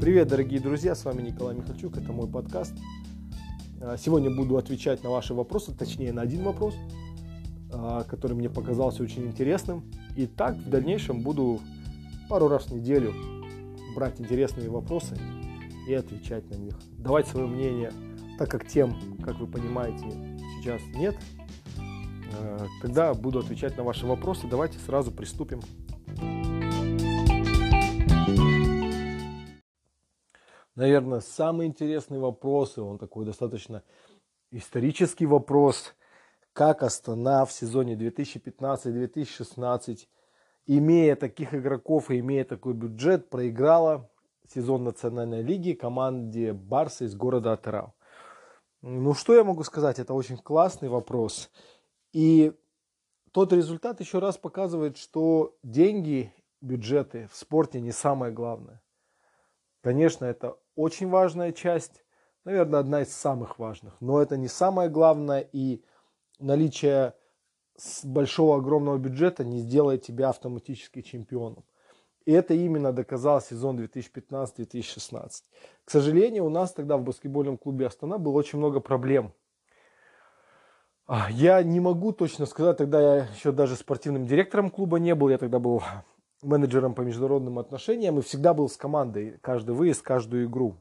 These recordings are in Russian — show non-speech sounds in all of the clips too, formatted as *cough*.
Привет, дорогие друзья, с вами Николай Михальчук, это мой подкаст. А, сегодня буду отвечать на ваши вопросы, точнее на один вопрос, а, который мне показался очень интересным. И так в дальнейшем буду пару раз в неделю брать интересные вопросы и отвечать на них. Давать свое мнение, так как тем, как вы понимаете, сейчас нет. А, тогда буду отвечать на ваши вопросы. Давайте сразу приступим наверное, самый интересный вопрос, и он такой достаточно исторический вопрос, как Астана в сезоне 2015-2016, имея таких игроков и имея такой бюджет, проиграла сезон Национальной лиги команде Барса из города Атырау. Ну, что я могу сказать? Это очень классный вопрос. И тот результат еще раз показывает, что деньги, бюджеты в спорте не самое главное. Конечно, это очень важная часть, наверное, одна из самых важных, но это не самое главное, и наличие большого огромного бюджета не сделает тебя автоматически чемпионом. И это именно доказал сезон 2015-2016. К сожалению, у нас тогда в баскетбольном клубе Астана было очень много проблем. А, я не могу точно сказать, тогда я еще даже спортивным директором клуба не был, я тогда был менеджером по международным отношениям и всегда был с командой, каждый выезд, каждую игру.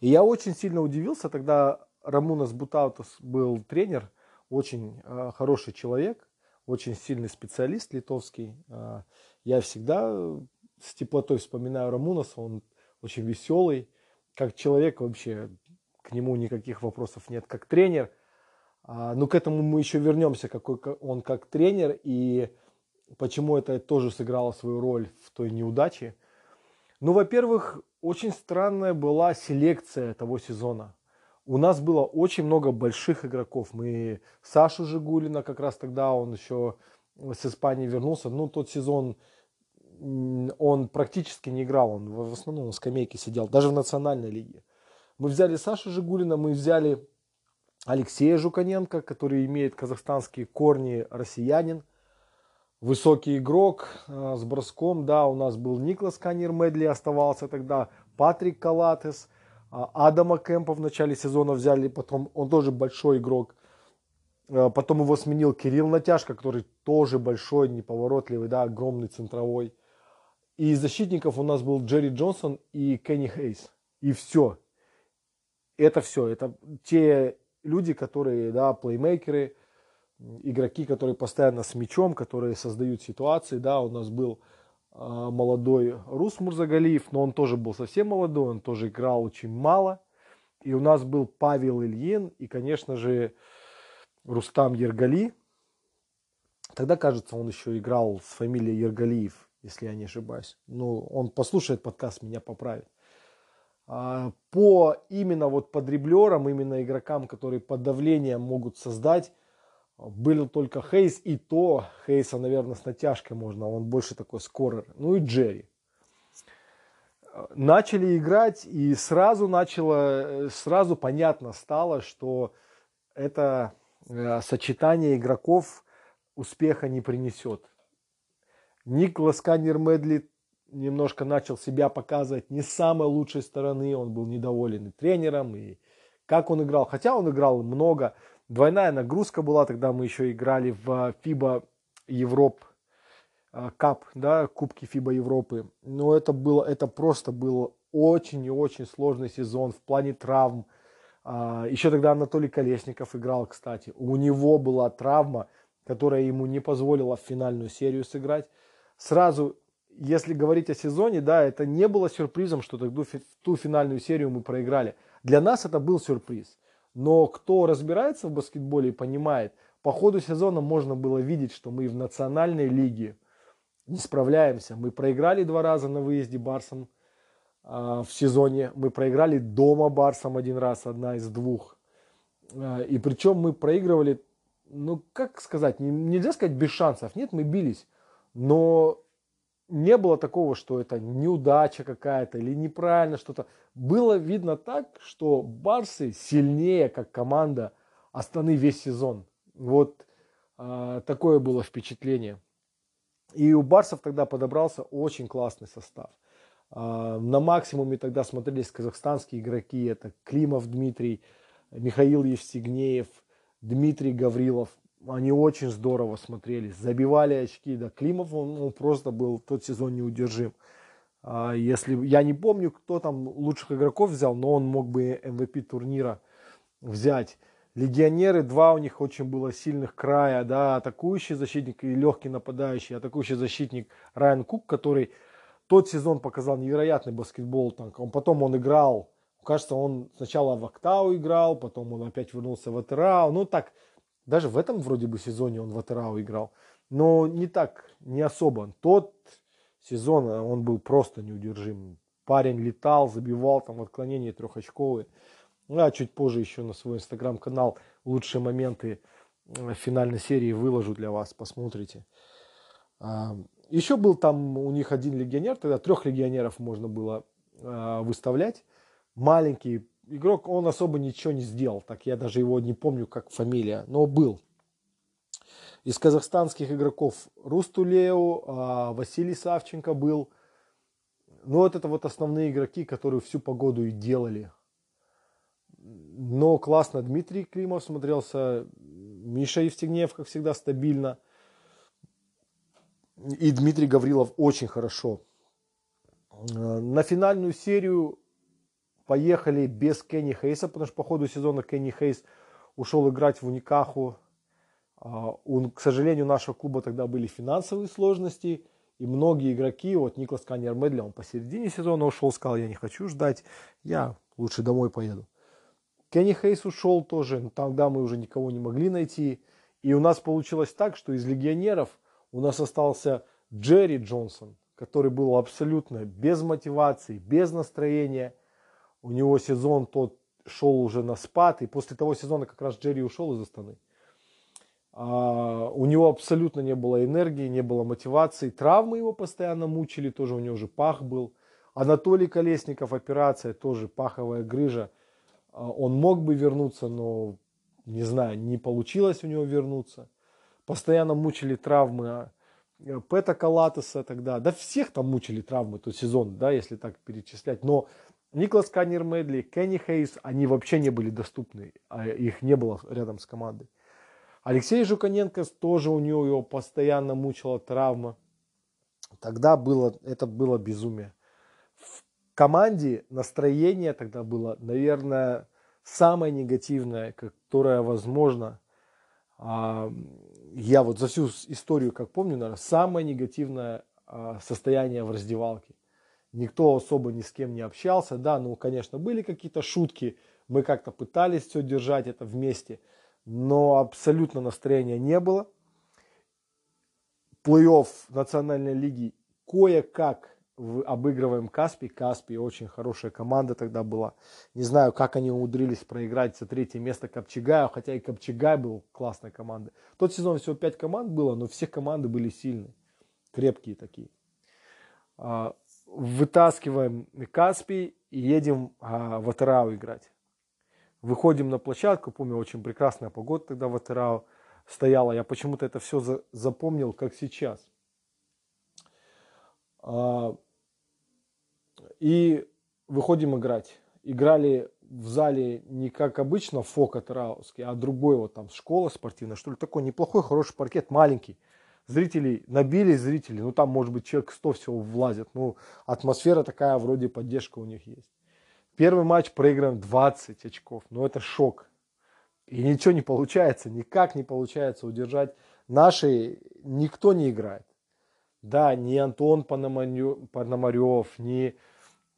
И я очень сильно удивился, тогда Рамунас Бутаутус был тренер, очень э, хороший человек, очень сильный специалист литовский. Э, я всегда с теплотой вспоминаю Рамунаса, он очень веселый, как человек вообще, к нему никаких вопросов нет, как тренер. Э, ну, к этому мы еще вернемся, какой он как тренер, и Почему это тоже сыграло свою роль в той неудаче? Ну, во-первых, очень странная была селекция того сезона. У нас было очень много больших игроков. Мы Сашу Жигулина, как раз тогда он еще с Испании вернулся. Ну, тот сезон он практически не играл, он в основном на скамейке сидел, даже в национальной лиге. Мы взяли Сашу Жигулина, мы взяли Алексея Жуканенко, который имеет казахстанские корни, россиянин – высокий игрок э, с броском. Да, у нас был Никлас Канир Медли оставался тогда, Патрик Калатес, э, Адама Кэмпа в начале сезона взяли, потом он тоже большой игрок. Э, потом его сменил Кирилл Натяжка, который тоже большой, неповоротливый, да, огромный центровой. И из защитников у нас был Джерри Джонсон и Кенни Хейс. И все. Это все. Это те люди, которые, да, плеймейкеры, игроки, которые постоянно с мячом, которые создают ситуации. Да, у нас был э, молодой Рус Мурзагалиев, но он тоже был совсем молодой, он тоже играл очень мало. И у нас был Павел Ильин и, конечно же, Рустам Ергали. Тогда, кажется, он еще играл с фамилией Ергалиев, если я не ошибаюсь. Ну, он послушает подкаст, меня поправит. А, по именно вот по дриблерам, именно игрокам, которые под давлением могут создать был только Хейс, и то Хейса, наверное, с натяжкой можно, он больше такой скорер. Ну и Джерри. Начали играть, и сразу начало, сразу понятно стало, что это э, сочетание игроков успеха не принесет. Никлас Каннер Медли немножко начал себя показывать не с самой лучшей стороны, он был недоволен и тренером, и как он играл. Хотя он играл много, Двойная нагрузка была, тогда мы еще играли в FIBA Европ Кап, да, Кубки FIBA Европы. Но это было, это просто был очень и очень сложный сезон в плане травм. А, еще тогда Анатолий Колесников играл, кстати. У него была травма, которая ему не позволила в финальную серию сыграть. Сразу, если говорить о сезоне, да, это не было сюрпризом, что тогда ту финальную серию мы проиграли. Для нас это был сюрприз. Но кто разбирается в баскетболе и понимает, по ходу сезона можно было видеть, что мы в национальной лиге не справляемся. Мы проиграли два раза на выезде Барсом э, в сезоне. Мы проиграли дома Барсом один раз, одна из двух. Э, и причем мы проигрывали, ну как сказать, не, нельзя сказать без шансов. Нет, мы бились. Но не было такого, что это неудача какая-то или неправильно что-то. Было видно так, что Барсы сильнее как команда Астаны весь сезон. Вот э, такое было впечатление. И у Барсов тогда подобрался очень классный состав. А, на максимуме тогда смотрелись казахстанские игроки. Это Климов Дмитрий, Михаил Евсигнеев, Дмитрий Гаврилов. Они очень здорово смотрелись, забивали очки. Да, Климов, он, он просто был тот сезон неудержим. А, если я не помню, кто там лучших игроков взял, но он мог бы MVP турнира взять. Легионеры, два у них очень было сильных края, да, атакующий защитник и легкий нападающий, атакующий защитник Райан Кук, который тот сезон показал невероятный баскетбол. Там, он, потом он играл, кажется, он сначала в Октау играл, потом он опять вернулся в Атерау. Ну так, даже в этом вроде бы сезоне он в Атерау играл. Но не так, не особо. Тот сезон он был просто неудержим. Парень летал, забивал там отклонения трехочковые. Ну, а чуть позже еще на свой инстаграм-канал лучшие моменты э, финальной серии выложу для вас, посмотрите. А, еще был там у них один легионер, тогда трех легионеров можно было э, выставлять. Маленький игрок, он особо ничего не сделал, так я даже его не помню как фамилия, но был. Из казахстанских игроков Рустулеу, э, Василий Савченко был. Ну вот это вот основные игроки, которые всю погоду и делали. Но классно Дмитрий Климов смотрелся, Миша Евстигнеев, как всегда, стабильно – и Дмитрий Гаврилов очень хорошо. Э, на финальную серию поехали без Кенни Хейса, потому что по ходу сезона Кенни Хейс ушел играть в Уникаху. А, к сожалению, нашего клуба тогда были финансовые сложности, и многие игроки, вот Никлас Каньер Медли, он посередине сезона ушел, сказал, я не хочу ждать, я лучше домой поеду. Кенни Хейс ушел тоже, но тогда мы уже никого не могли найти. И у нас получилось так, что из легионеров – у нас остался Джерри Джонсон, который был абсолютно без мотивации, без настроения. У него сезон тот шел уже на спад, и после того сезона как раз Джерри ушел из Астаны. А, у него абсолютно не было энергии, не было мотивации. Травмы его постоянно мучили, тоже у него уже пах был. Анатолий Колесников, операция, тоже паховая грыжа. А, он мог бы вернуться, но, не знаю, не получилось у него вернуться постоянно мучили травмы а, Пета Калатеса тогда, да всех там мучили травмы тот сезон, да, если так перечислять, но Никлас Каннер Медли, Кенни Хейс, они вообще не были доступны, а их не было рядом с командой. Алексей Жуканенко тоже у него его постоянно мучила травма. Тогда было, это было безумие. В команде настроение тогда было, наверное, самое негативное, которое возможно а, я вот за всю историю, как помню, наверное, самое негативное а, состояние в раздевалке. Никто особо ни с кем не общался, да, ну, конечно, были какие-то шутки, мы как-то пытались все держать это вместе, но абсолютно настроения не было. Плей-офф национальной лиги кое-как обыгрываем Каспий. Каспий очень хорошая команда тогда была. Не знаю, как они умудрились проиграть за третье место Копчегаю, хотя и Копчегай был классной командой. Тот сезон всего пять команд было, но все команды были сильные, крепкие такие. Вытаскиваем Каспий и едем а, в Атерау играть. Выходим на площадку, помню, очень прекрасная погода тогда в Атерау стояла. Я почему-то это все запомнил, как сейчас а, и выходим играть. Играли в зале не как обычно Фока Тараусский, а другой вот там школа спортивная, что ли, такой неплохой, хороший паркет, маленький. Зрителей, набили зрителей, ну там может быть человек 100 всего влазит, ну атмосфера такая, вроде поддержка у них есть. Первый матч проиграем 20 очков, ну это шок. И ничего не получается, никак не получается удержать. Наши никто не играет. Да, ни Антон Пономарев, ни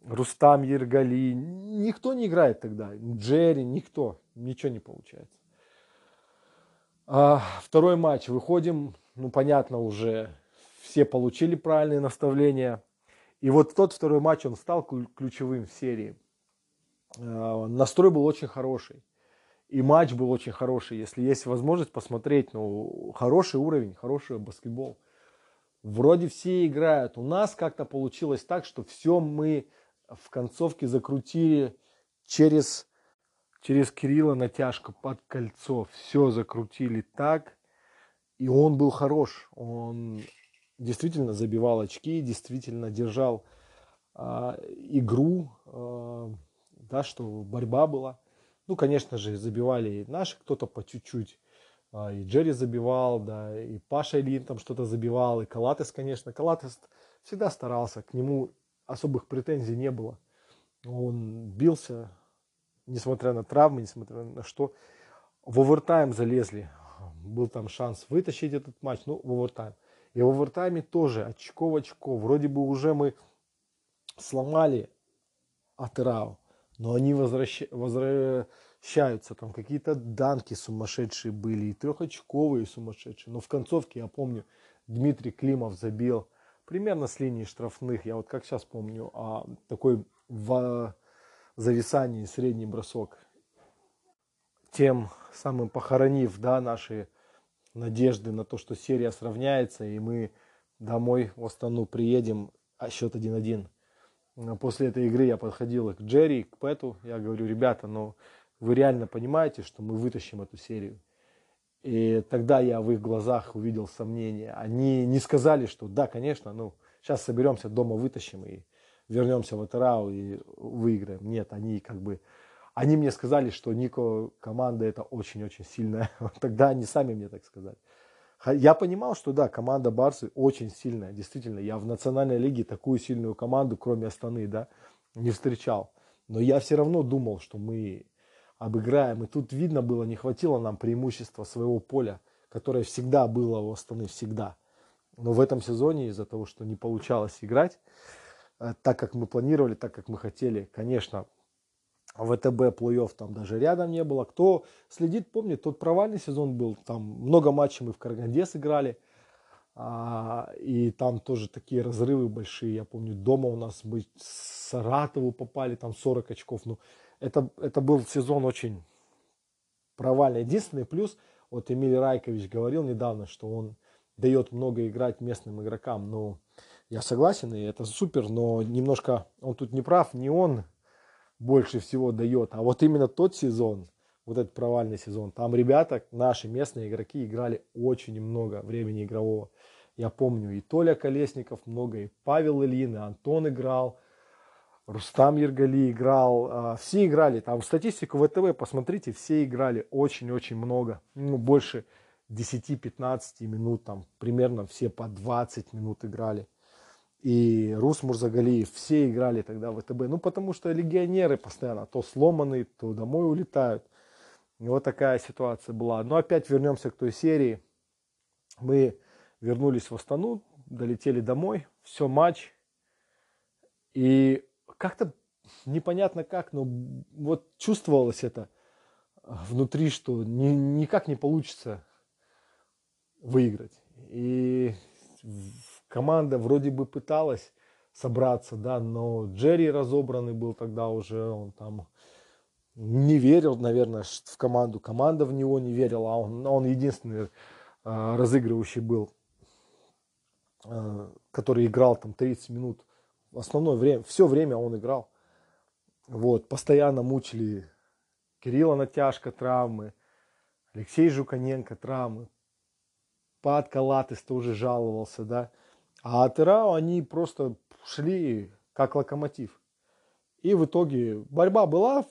Рустам Ергали, никто не играет тогда. Джерри, никто, ничего не получается. А, второй матч, выходим, ну понятно уже, все получили правильные наставления. И вот тот второй матч, он стал ключевым в серии. А, настрой был очень хороший. И матч был очень хороший. Если есть возможность посмотреть, ну, хороший уровень, хороший баскетбол. Вроде все играют. У нас как-то получилось так, что все мы в концовке закрутили через, через Кирилла натяжка под кольцо. Все закрутили так. И он был хорош. Он действительно забивал очки, действительно держал а, игру, а, да, что борьба была. Ну, конечно же, забивали и наши кто-то по чуть-чуть. А, и Джерри забивал, да, и Паша Ильин там что-то забивал, и Калатес, конечно. Калатес всегда старался, к нему особых претензий не было. Он бился, несмотря на травмы, несмотря на что. В овертайм залезли. Был там шанс вытащить этот матч, ну, в овертайм. И в овертайме тоже очко в очко. Вроде бы уже мы сломали Атерау, но они возвращ... возвращаются. Там какие-то данки сумасшедшие были, и трехочковые сумасшедшие. Но в концовке, я помню, Дмитрий Климов забил примерно с линии штрафных. Я вот как сейчас помню, а, такой в зависании средний бросок. Тем самым похоронив да, наши надежды на то, что серия сравняется, и мы домой в Астану приедем, а счет 1-1. После этой игры я подходил к Джерри, к Пэту, я говорю, ребята, ну вы реально понимаете, что мы вытащим эту серию? И тогда я в их глазах увидел сомнения. Они не сказали, что да, конечно, ну сейчас соберемся дома, вытащим и вернемся в Атерау и выиграем. Нет, они как бы они мне сказали, что Нико команда это очень-очень сильная. *laughs* Тогда они сами мне так сказали. Я понимал, что да, команда Барсы очень сильная, действительно. Я в национальной лиге такую сильную команду, кроме Астаны, да, не встречал. Но я все равно думал, что мы обыграем. И тут видно было, не хватило нам преимущества своего поля, которое всегда было у Астаны, всегда. Но в этом сезоне из-за того, что не получалось играть, э, так как мы планировали, так как мы хотели, конечно, ВТБ плей-офф там даже рядом не было. Кто следит, помнит, тот провальный сезон был. Там много матчей мы в Караганде сыграли. А, и там тоже такие разрывы большие. Я помню, дома у нас мы с Саратову попали, там 40 очков. Ну, это, это был сезон очень провальный. Единственный плюс, вот Эмиль Райкович говорил недавно, что он дает много играть местным игрокам. Ну, я согласен, и это супер, но немножко он тут не прав, не он больше всего дает. А вот именно тот сезон, вот этот провальный сезон, там ребята, наши местные игроки играли очень много времени игрового. Я помню, и Толя Колесников много, и Павел Ильин, и Антон играл, Рустам Ергали играл, а, все играли. Там статистику ВТВ посмотрите, все играли очень-очень много. Ну, больше 10-15 минут, там примерно все по 20 минут играли и Рус Мурзагалиев, все играли тогда в ВТБ. Ну, потому что легионеры постоянно то сломанные, то домой улетают. И вот такая ситуация была. Но опять вернемся к той серии. Мы вернулись в Астану, долетели домой, все, матч. И как-то непонятно как, но вот чувствовалось это внутри, что ни, никак не получится выиграть. И команда вроде бы пыталась собраться, да, но Джерри разобранный был тогда уже, он там не верил, наверное, в команду, команда в него не верила, а он, он единственный э, разыгрывающий был, э, который играл там 30 минут, основное время, все время он играл, вот, постоянно мучили Кирилла натяжка, травмы, Алексей Жуканенко, травмы, Пат Калатыс тоже жаловался, да, а Атерау они просто шли как локомотив. И в итоге борьба была,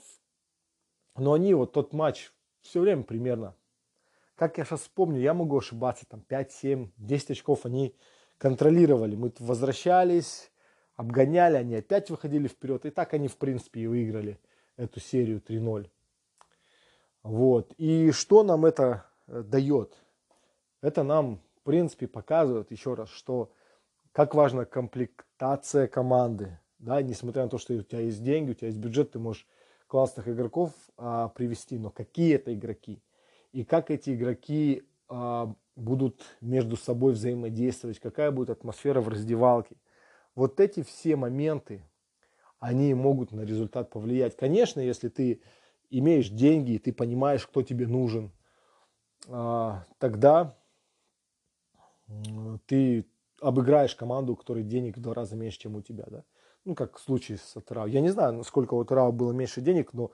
но они вот тот матч все время примерно, как я сейчас вспомню, я могу ошибаться, там 5, 7, 10 очков они контролировали. Мы возвращались, обгоняли, они опять выходили вперед. И так они, в принципе, и выиграли эту серию 3-0. Вот. И что нам это э, дает? Это нам, в принципе, показывает еще раз, что как важна комплектация команды. Да, несмотря на то, что у тебя есть деньги, у тебя есть бюджет, ты можешь классных игроков а, привести, но какие это игроки? И как эти игроки а, будут между собой взаимодействовать, какая будет атмосфера в раздевалке. Вот эти все моменты, они могут на результат повлиять. Конечно, если ты имеешь деньги, и ты понимаешь, кто тебе нужен, а, тогда ты обыграешь команду, у которой денег в два раза меньше, чем у тебя, да. Ну, как в случае с Атрау. Я не знаю, насколько у Атрау было меньше денег, но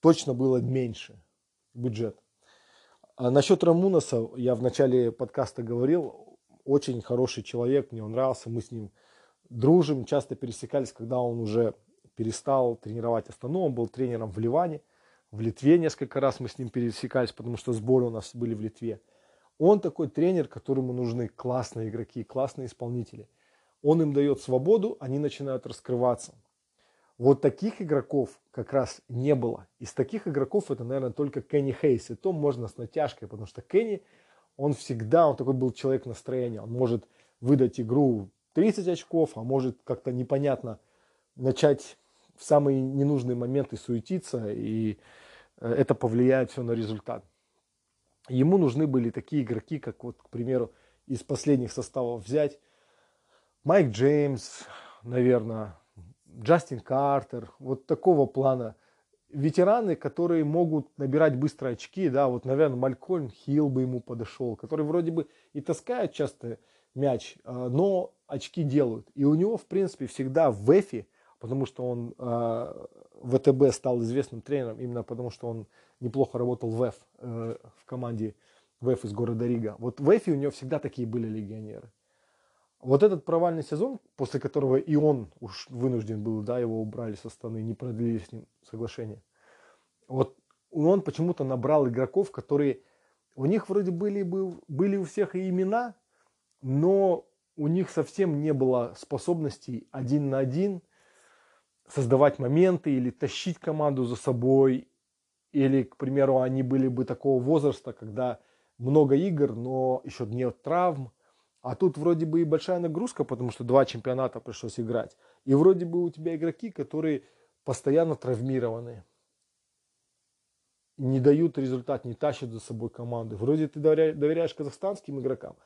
точно было меньше бюджет. А насчет Рамунаса я в начале подкаста говорил, очень хороший человек, мне он нравился, мы с ним дружим, часто пересекались, когда он уже перестал тренировать Астану. Он был тренером в Ливане, в Литве несколько раз мы с ним пересекались, потому что сборы у нас были в Литве. Он такой тренер, которому нужны классные игроки, классные исполнители. Он им дает свободу, они начинают раскрываться. Вот таких игроков как раз не было. Из таких игроков это, наверное, только Кенни Хейс. И то можно с натяжкой, потому что Кенни, он всегда, он такой был человек настроения. Он может выдать игру 30 очков, а может как-то непонятно начать в самые ненужные моменты суетиться, и э, это повлияет все на результат. Ему нужны были такие игроки, как вот, к примеру, из последних составов взять Майк Джеймс, наверное, Джастин Картер, вот такого плана ветераны, которые могут набирать быстро очки, да, вот, наверное, Малькольм Хилл бы ему подошел, который вроде бы и таскает часто мяч, а, но очки делают. И у него, в принципе, всегда в Эфи, потому что он э, ВТБ стал известным тренером, именно потому что он неплохо работал в Эф, э, в команде ВЭФ из города Рига. Вот в Эфи у него всегда такие были легионеры. Вот этот провальный сезон, после которого и он уж вынужден был, да, его убрали со стороны, не продлили с ним соглашение. Вот он почему-то набрал игроков, которые у них вроде были, были у всех и имена, но у них совсем не было способностей один на один создавать моменты или тащить команду за собой. Или, к примеру, они были бы такого возраста, когда много игр, но еще нет травм. А тут вроде бы и большая нагрузка, потому что два чемпионата пришлось играть. И вроде бы у тебя игроки, которые постоянно травмированы. Не дают результат, не тащат за собой команды. Вроде ты доверяешь казахстанским игрокам,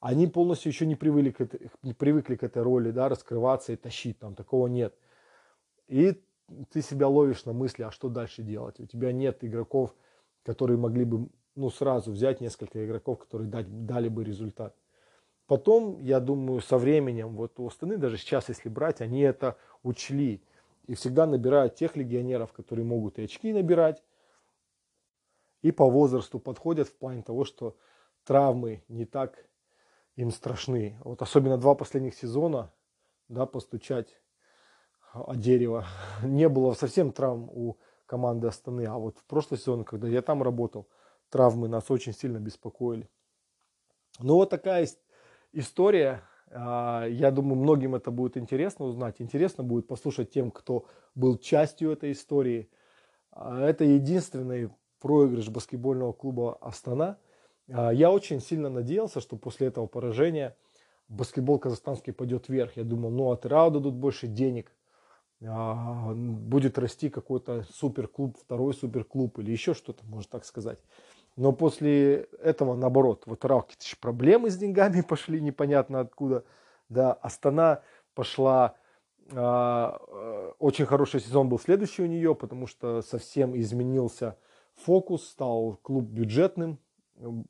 они полностью еще не привыкли к этой, не привыкли к этой роли, да, раскрываться и тащить, там такого нет. И ты себя ловишь на мысли, а что дальше делать? У тебя нет игроков, которые могли бы ну, сразу взять несколько игроков, которые дать, дали бы результат. Потом, я думаю, со временем, вот у Астаны даже сейчас, если брать, они это учли. И всегда набирают тех легионеров, которые могут и очки набирать, и по возрасту подходят в плане того, что травмы не так им страшны. Вот особенно два последних сезона, да, постучать о дерево. *laughs* Не было совсем травм у команды Астаны. А вот в прошлый сезон, когда я там работал, травмы нас очень сильно беспокоили. Ну вот такая история. А, я думаю, многим это будет интересно узнать. Интересно будет послушать тем, кто был частью этой истории. А, это единственный проигрыш баскетбольного клуба Астана – а, я очень сильно надеялся, что после этого поражения баскетбол казахстанский пойдет вверх. Я думал, ну от РАО дадут больше денег, а, будет расти какой-то суперклуб, второй суперклуб или еще что-то, можно так сказать. Но после этого, наоборот, вот какие-то проблемы с деньгами *laughs* пошли, непонятно откуда. Да, Астана пошла, а, э, очень хороший сезон был следующий у нее, потому что совсем изменился фокус, стал клуб бюджетным,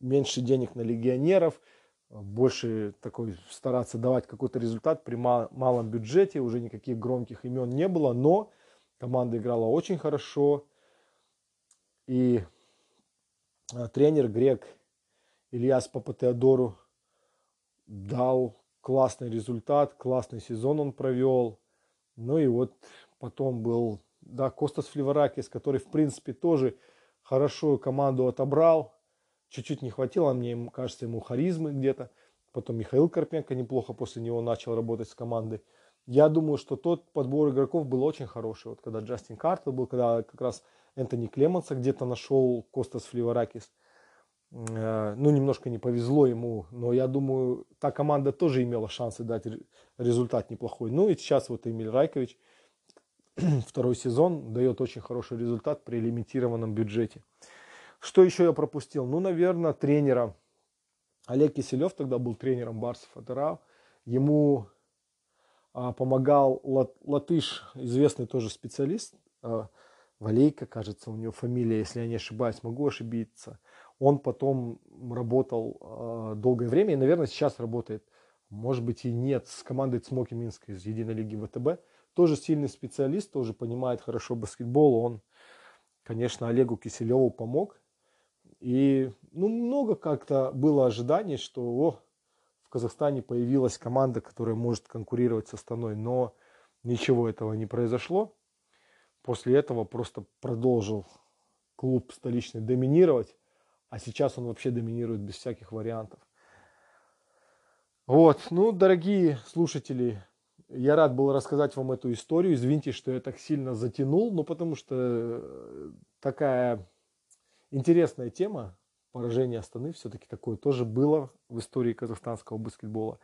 меньше денег на легионеров, больше такой стараться давать какой-то результат при малом бюджете, уже никаких громких имен не было, но команда играла очень хорошо, и а, тренер грек Ильяс Папатеодору дал классный результат, классный сезон он провел, ну и вот потом был да, Костас Фливаракис, который в принципе тоже хорошо команду отобрал, Чуть-чуть не хватило мне, кажется, ему харизмы где-то. Потом Михаил Карпенко неплохо после него начал работать с командой. Я думаю, что тот подбор игроков был очень хороший. Вот когда Джастин Картер был, когда как раз Энтони Клемонса где-то нашел Костас Фливаракис. Э, ну, немножко не повезло ему, но я думаю, та команда тоже имела шансы дать результат неплохой. Ну и сейчас вот Эмиль Райкович *clears throat* второй сезон дает очень хороший результат при лимитированном бюджете. Что еще я пропустил? Ну, наверное, тренера. Олег Киселев тогда был тренером Барсов Атырау. Ему а, помогал лат, латыш, известный тоже специалист, а, Валейка, кажется, у него фамилия, если я не ошибаюсь, могу ошибиться. Он потом работал а, долгое время и, наверное, сейчас работает, может быть и нет, с командой Цмоки Минска из Единой лиги ВТБ. Тоже сильный специалист, тоже понимает хорошо баскетбол. Он, конечно, Олегу Киселеву помог. И ну, много как-то было ожиданий, что о, в Казахстане появилась команда, которая может конкурировать с Астаной, но ничего этого не произошло. После этого просто продолжил клуб столичный доминировать, а сейчас он вообще доминирует без всяких вариантов. Вот, ну, дорогие слушатели, я рад был рассказать вам эту историю. Извините, что я так сильно затянул, но потому что э, такая интересная тема поражения Астаны все-таки такое тоже было в истории казахстанского баскетбола.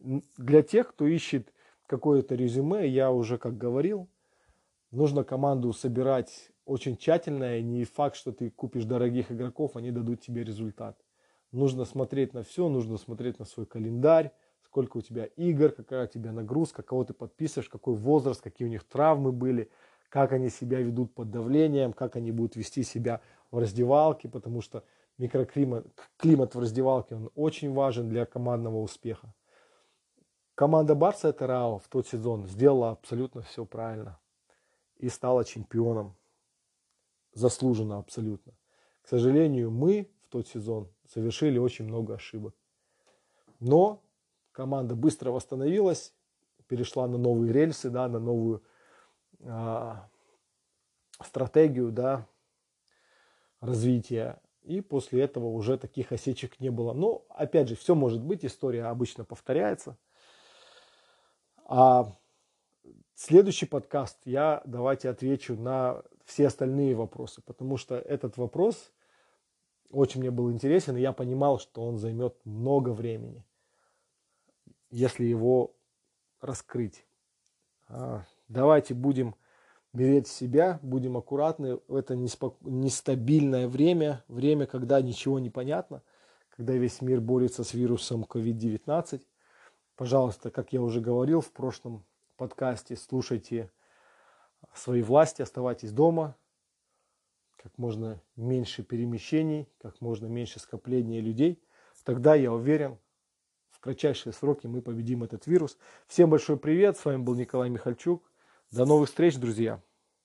Для тех, кто ищет какое-то резюме, я уже как говорил, нужно команду собирать очень тщательно, и не факт, что ты купишь дорогих игроков, они дадут тебе результат. Нужно смотреть на все, нужно смотреть на свой календарь, сколько у тебя игр, какая у тебя нагрузка, кого ты подписываешь, какой возраст, какие у них травмы были, как они себя ведут под давлением, как они будут вести себя в раздевалке, потому что микроклимат климат в раздевалке он очень важен для командного успеха. Команда Барса Терао в тот сезон сделала абсолютно все правильно и стала чемпионом. Заслуженно абсолютно. К сожалению, мы в тот сезон совершили очень много ошибок. Но команда быстро восстановилась, перешла на новые рельсы, да, на новую а, стратегию да, развития. И после этого уже таких осечек не было. Но, опять же, все может быть, история обычно повторяется. А следующий подкаст я давайте отвечу на все остальные вопросы, потому что этот вопрос очень мне был интересен, и я понимал, что он займет много времени, если его раскрыть. А, давайте будем беречь себя, будем аккуратны в это нестабильное время, время, когда ничего не понятно, когда весь мир борется с вирусом COVID-19. Пожалуйста, как я уже говорил в прошлом подкасте, слушайте свои власти, оставайтесь дома, как можно меньше перемещений, как можно меньше скопления людей. Тогда, я уверен, в кратчайшие сроки мы победим этот вирус. Всем большой привет, с вами был Николай Михальчук. До новых встреч, друзья!